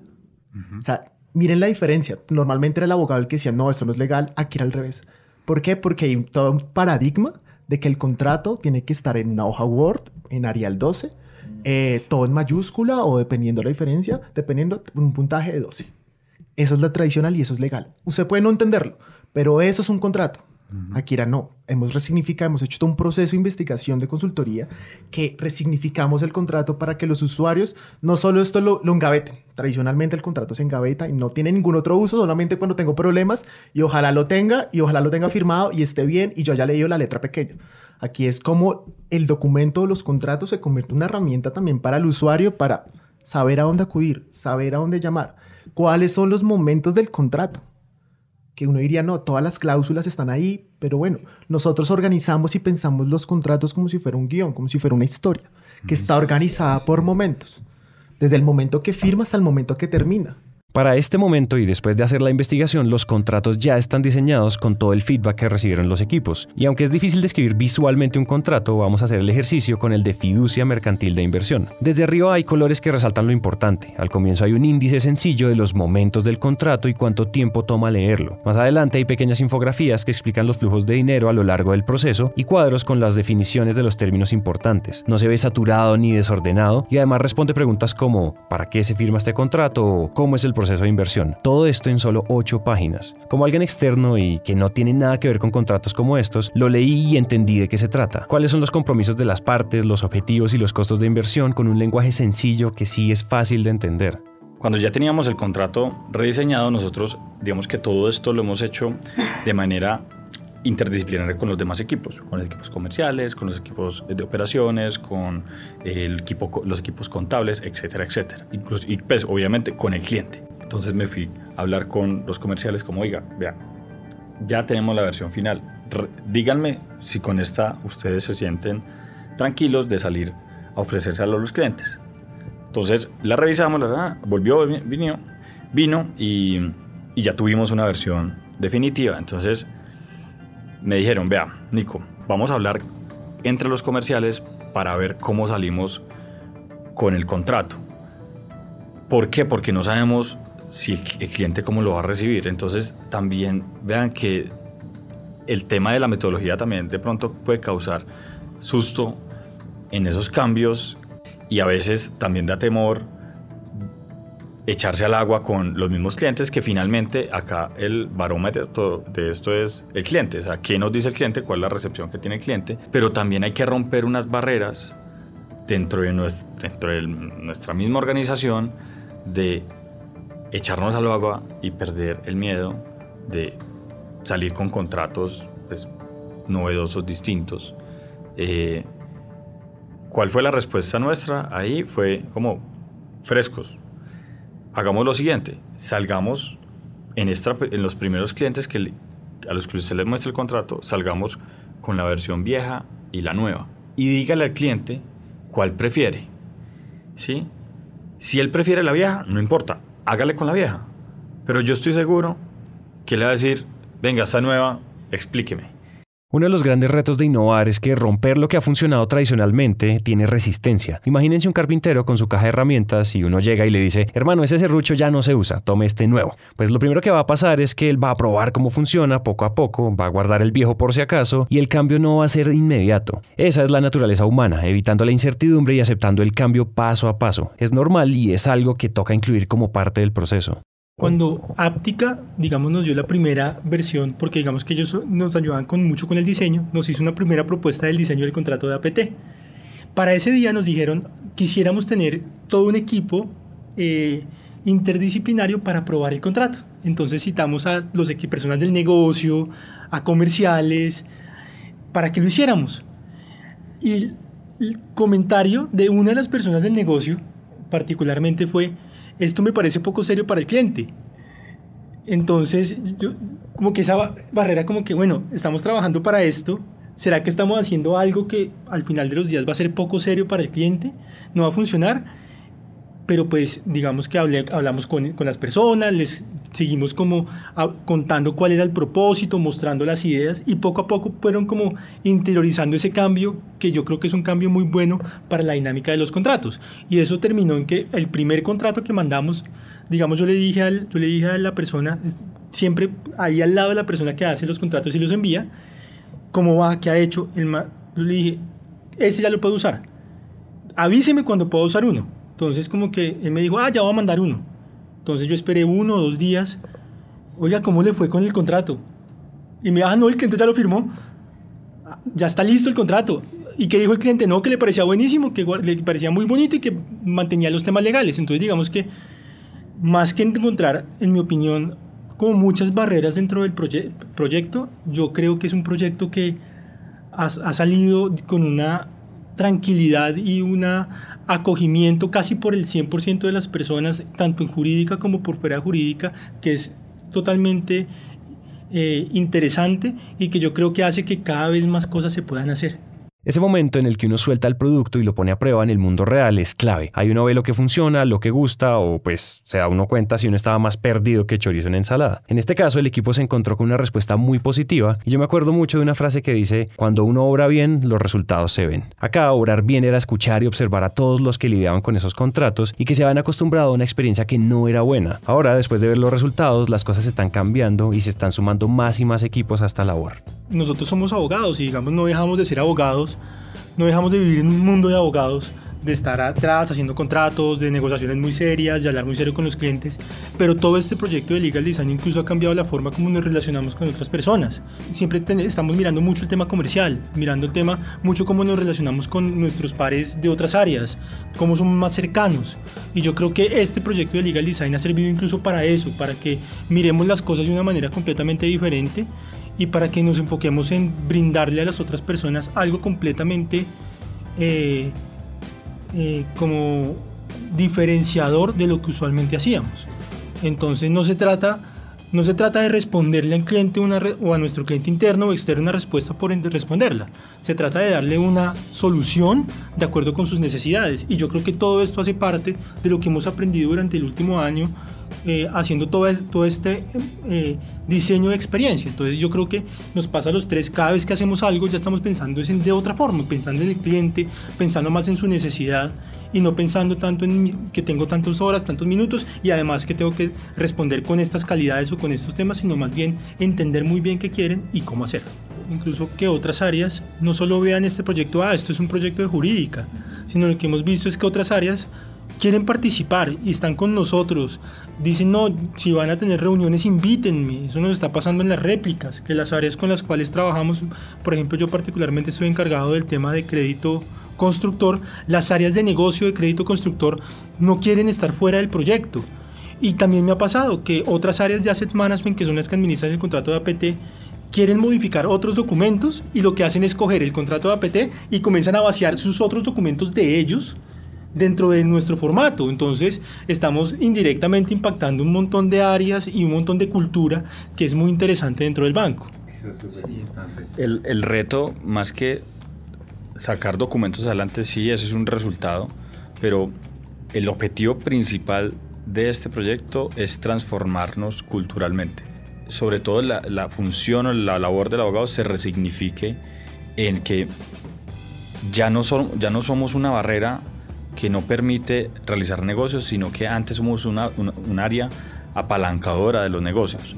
O sea, miren la diferencia. Normalmente era el abogado el que decía, no, esto no es legal, aquí era al revés. ¿Por qué? Porque hay todo un paradigma de que el contrato tiene que estar en una hoja Word, en Arial 12, eh, todo en mayúscula o dependiendo de la diferencia, dependiendo un puntaje de 12. Eso es la tradicional y eso es legal. Usted puede no entenderlo, pero eso es un contrato. Aquí era no. Hemos resignificado, hemos hecho todo un proceso de investigación de consultoría que resignificamos el contrato para que los usuarios no solo esto lo, lo engaveten. Tradicionalmente el contrato se engaveta y no tiene ningún otro uso, solamente cuando tengo problemas y ojalá lo tenga y ojalá lo tenga firmado y esté bien y yo haya leído la letra pequeña. Aquí es como el documento de los contratos se convierte en una herramienta también para el usuario para saber a dónde acudir, saber a dónde llamar, cuáles son los momentos del contrato que uno diría, no, todas las cláusulas están ahí, pero bueno, nosotros organizamos y pensamos los contratos como si fuera un guion, como si fuera una historia, que está organizada por momentos, desde el momento que firma hasta el momento que termina. Para este momento y después de hacer la investigación, los contratos ya están diseñados con todo el feedback que recibieron los equipos. Y aunque es difícil describir visualmente un contrato, vamos a hacer el ejercicio con el de fiducia mercantil de inversión. Desde arriba hay colores que resaltan lo importante. Al comienzo hay un índice sencillo de los momentos del contrato y cuánto tiempo toma leerlo. Más adelante hay pequeñas infografías que explican los flujos de dinero a lo largo del proceso y cuadros con las definiciones de los términos importantes. No se ve saturado ni desordenado y además responde preguntas como ¿para qué se firma este contrato? ¿cómo es el proceso? Proceso de inversión. Todo esto en solo 8 páginas. Como alguien externo y que no tiene nada que ver con contratos como estos, lo leí y entendí de qué se trata. Cuáles son los compromisos de las partes, los objetivos y los costos de inversión con un lenguaje sencillo que sí es fácil de entender. Cuando ya teníamos el contrato rediseñado, nosotros digamos que todo esto lo hemos hecho de manera interdisciplinaria con los demás equipos, con los equipos comerciales, con los equipos de operaciones, con el equipo, los equipos contables, etcétera, etcétera. Incluso, y pues obviamente con el cliente. Entonces me fui a hablar con los comerciales como, oiga, vean, ya tenemos la versión final. díganme si con esta ustedes se sienten tranquilos de salir a ofrecérselo a los clientes. Entonces la revisamos, la, volvió, vino, vino y, y ya tuvimos una versión definitiva. Entonces me dijeron, vea, Nico, vamos a hablar entre los comerciales para ver cómo salimos con el contrato. ¿Por qué? Porque no sabemos si el, cliente cómo lo va a recibir. Entonces también vean que el tema de la metodología también de pronto puede causar susto en esos cambios y a veces también da temor echarse al agua con los mismos clientes que finalmente acá el barómetro de esto es el cliente, o sea, qué nos dice el cliente, cuál es la recepción que tiene el cliente, pero también hay que romper unas barreras dentro de, dentro de nuestra misma organización de echarnos al agua y perder el miedo de salir con contratos pues, novedosos, distintos. Eh, ¿Cuál fue la respuesta nuestra? Ahí fue como frescos. Hagamos lo siguiente, salgamos en, los primeros clientes que a los que usted les muestra el contrato, salgamos con la versión vieja y la nueva. Y dígale al cliente cuál prefiere. ¿Sí? Si él prefiere la vieja, no importa, hágale con la vieja. Pero yo estoy seguro que le va a decir, venga, esta nueva, explíqueme. Uno de los grandes retos de innovar es que romper lo que ha funcionado tradicionalmente tiene resistencia. Imagínense un carpintero con su caja de herramientas y uno llega y le dice, hermano, ese serrucho ya no se usa, tome este nuevo. Pues lo primero que va a pasar es que él va a probar cómo funciona poco a poco, va a guardar el viejo por si acaso y el cambio no va a ser inmediato. Esa es la naturaleza humana, evitando la incertidumbre y aceptando el cambio paso a paso. Es normal y es algo que toca incluir como parte del proceso. Cuando Aptica, digamos, nos dio la primera versión, porque digamos que ellos nos ayudaban con, mucho con el diseño, nos hizo una primera propuesta del diseño del contrato de APT. Para ese día nos dijeron, quisiéramos tener todo un equipo eh, interdisciplinario para probar el contrato. Entonces citamos a los personas del negocio, a comerciales, para que lo hiciéramos. Y el comentario de una de las personas del negocio, particularmente, fue, esto me parece poco serio para el cliente. Entonces, como que esa barrera, como que, bueno, estamos trabajando para esto, ¿será que estamos haciendo algo que al final de los días va a ser poco serio para el cliente? ¿No va a funcionar? Pero pues digamos que hablamos con, con, las personas, les seguimos como a- contando cuál era el propósito, mostrando las ideas y poco a poco fueron como interiorizando ese cambio que yo creo que es un cambio muy bueno para la dinámica de los contratos. Y eso terminó en que el primer contrato que mandamos, digamos, yo le dije, al, yo le dije a la persona, siempre ahí al lado de la persona que hace los contratos y los envía, cómo va, qué ha hecho. El yo le dije, ese ya lo puedo usar. Avíseme cuando puedo usar uno. Entonces como que él me dijo, ah, ya voy a mandar uno. Entonces yo esperé uno o dos días. Oiga, ¿cómo le fue con el contrato? Y me dijo, ah, no, el cliente ya lo firmó. "Ah, Ya está listo el contrato. ¿Y qué dijo el cliente? No, que le parecía buenísimo, que le parecía muy bonito y que mantenía los temas legales. Entonces digamos que más que encontrar, en mi opinión, como muchas barreras dentro del proye- proyecto, yo creo que es un proyecto que ha, salido con una tranquilidad y un acogimiento casi por el 100% de las personas, tanto en jurídica como por fuera jurídica, que es totalmente eh, interesante y que yo creo que hace que cada vez más cosas se puedan hacer. Ese momento en el que uno suelta el producto y lo pone a prueba en el mundo real es clave. Ahí uno ve lo que funciona, lo que gusta o pues se da uno cuenta si uno estaba más perdido que chorizo en ensalada. En este caso el equipo se encontró con una respuesta muy positiva y yo me acuerdo mucho de una frase que dice, cuando uno obra bien, los resultados se ven. Acá obrar bien era escuchar y observar a todos los que lidiaban con esos contratos y que se habían acostumbrado a una experiencia que no era buena. Ahora, después de ver los resultados, las cosas están cambiando y se están sumando más y más equipos a esta labor. nosotros somos abogados y digamos no dejamos de ser abogados, no dejamos de vivir en un mundo de abogados, de estar atrás haciendo contratos, de negociaciones muy serias, de hablar muy serio con los clientes, pero todo este proyecto de Legal Design incluso ha cambiado la forma como nos relacionamos con otras personas. Siempre estamos mirando mucho el tema comercial, mirando el tema mucho cómo nos relacionamos con nuestros pares de otras áreas, cómo somos más cercanos. Y yo creo que este proyecto de Legal Design ha servido incluso para eso, para que miremos las cosas de una manera completamente diferente y para que nos enfoquemos en brindarle a las otras personas algo completamente eh, eh, como diferenciador de lo que usualmente hacíamos. Entonces no se trata, no se trata de responderle al cliente una o a nuestro cliente interno o externo una respuesta por responderla. Se trata de darle una solución de acuerdo con sus necesidades. Y yo creo que todo esto hace parte de lo que hemos aprendido durante el último año eh, haciendo todo, todo este eh, diseño de experiencia. Entonces yo creo que nos pasa a los tres, cada vez que hacemos algo ya estamos pensando de otra forma, pensando en el cliente, pensando más en su necesidad y no pensando tanto en que tengo tantas horas, tantos minutos y además que tengo que responder con estas calidades o con estos temas, sino más bien entender muy bien qué quieren y cómo hacerlo. Incluso que otras áreas no solo vean este proyecto, ah, esto es un proyecto de jurídica, sino lo que hemos visto es que otras áreas quieren participar y están con nosotros. Dicen, no, si van a tener reuniones, invítenme. Eso nos está pasando en las réplicas, que las áreas con las cuales trabajamos, por ejemplo, yo particularmente estoy encargado del tema de crédito constructor, las áreas de negocio de crédito constructor no quieren estar fuera del proyecto. Y también me ha pasado que otras áreas de asset management, que son las que administran el contrato de APT, quieren modificar otros documentos y lo que hacen es coger el contrato de APT y comienzan a vaciar sus otros documentos de ellos dentro de nuestro formato. Entonces estamos indirectamente impactando un montón de áreas y un montón de cultura que es muy interesante dentro del banco. El, el reto, más que sacar documentos adelante, sí, ese es un resultado, pero el objetivo principal de este proyecto es transformarnos culturalmente. Sobre todo la, la función o la labor del abogado se resignifique en que ya no, son, ya no somos una barrera que no permite realizar negocios, sino que antes somos una, un área apalancadora de los negocios.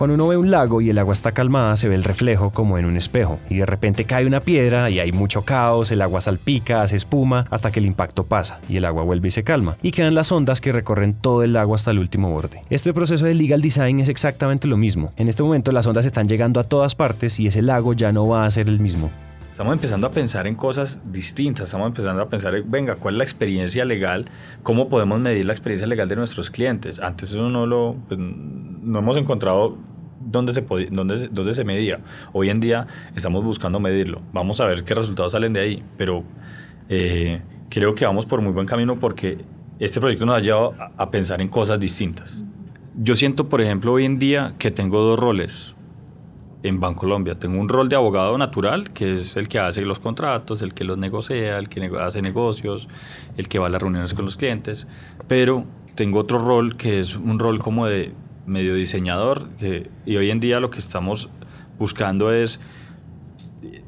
Cuando uno ve un lago y el agua está calmada, se ve el reflejo como en un espejo, y de repente cae una piedra y hay mucho caos, el agua salpica, hace espuma, hasta que el impacto pasa y el agua vuelve y se calma, y quedan las ondas que recorren todo el lago hasta el último borde. Este proceso de legal design es exactamente lo mismo. En este momento las ondas están llegando a todas partes y ese lago ya no va a ser el mismo. Estamos empezando a pensar en cosas distintas, estamos empezando a pensar, en, venga, ¿cuál es la experiencia legal? ¿Cómo podemos medir la experiencia legal de nuestros clientes? Antes eso no lo, pues, no hemos encontrado dónde se, podía- dónde, dónde se medía. Hoy en día estamos buscando medirlo. Vamos a ver qué resultados salen de ahí, pero eh, creo que vamos por muy buen camino porque este proyecto nos ha llevado a, a pensar en cosas distintas. Yo siento, por ejemplo, hoy en día que tengo dos roles en Bancolombia. Tengo un rol de abogado natural, que es el que hace los contratos, el que los negocia, el que hace negocios, el que va a las reuniones con los clientes, pero tengo otro rol que es un rol como de medio diseñador y hoy en día lo que estamos buscando es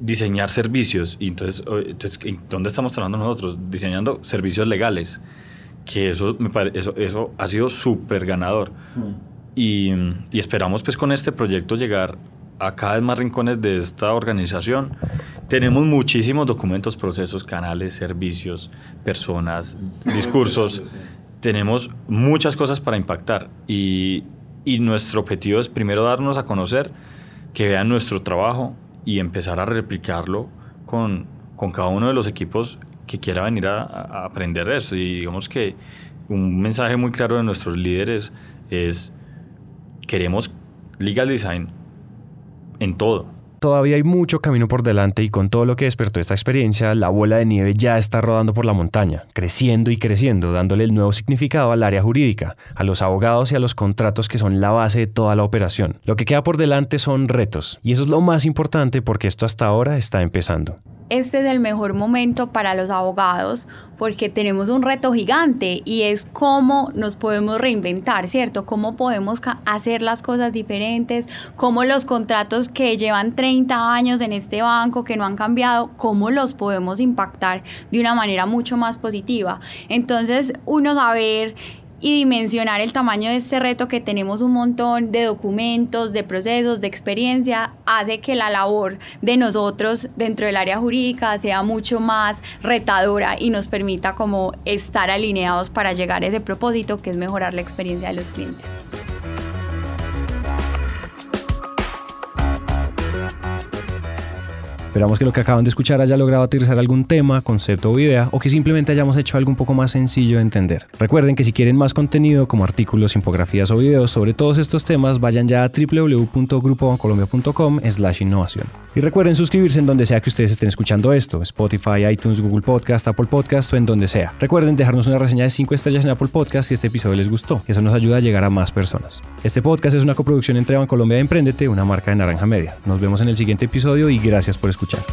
diseñar servicios. Y entonces, entonces ¿dónde estamos trabajando nosotros? Diseñando servicios legales. Que eso, me eso, eso ha sido súper ganador. Mm. Y, y, esperamos pues con este proyecto llegar a cada vez más rincones de esta organización. Tenemos muchísimos documentos, procesos, canales, servicios, personas, discursos. Tenemos muchas cosas para impactar. Y, y nuestro objetivo es primero darnos a conocer, que vean nuestro trabajo y empezar a replicarlo con, con cada uno de los equipos que quiera venir a, a aprender eso. Y digamos que un mensaje muy claro de nuestros líderes es, queremos legal design en todo Todavía hay mucho camino por delante y con todo lo que despertó esta experiencia, la bola de nieve ya está rodando por la montaña, creciendo y creciendo, dándole el nuevo significado al área jurídica, a los abogados y a los contratos que son la base de toda la operación. Lo que queda por delante son retos, y eso es lo más importante porque esto hasta ahora está empezando este es el mejor momento para los abogados porque tenemos un reto gigante y es cómo nos podemos reinventar, ¿cierto? Cómo podemos hacer las cosas diferentes, cómo los contratos que llevan 30 años en este banco, que no han cambiado, cómo los podemos impactar de una manera mucho más positiva. Entonces, uno saber y dimensionar el tamaño de este reto que tenemos un montón de documentos, de procesos, de experiencia, hace que la labor de nosotros dentro del área jurídica sea mucho más retadora y nos permita como estar alineados para llegar a ese propósito que es mejorar la experiencia de los clientes. Esperamos que lo que acaban de escuchar haya logrado aterrizar algún tema, concepto o idea, o que simplemente hayamos hecho algo un poco más sencillo de entender. Recuerden que si quieren más contenido como artículos, infografías o videos sobre todos estos temas, vayan ya a www.grupobancolombia.com slash innovación. Y recuerden suscribirse en donde sea que ustedes estén escuchando esto, Spotify, iTunes, Google Podcast, Apple Podcast o en donde sea. Recuerden dejarnos una reseña de 5 estrellas en Apple Podcast si este episodio les gustó, eso nos ayuda a llegar a más personas. Este podcast es una coproducción entre Bancolombia y Emprendete, una marca de Naranja Media. Nos vemos en el siguiente episodio y gracias por escuchar escuchar.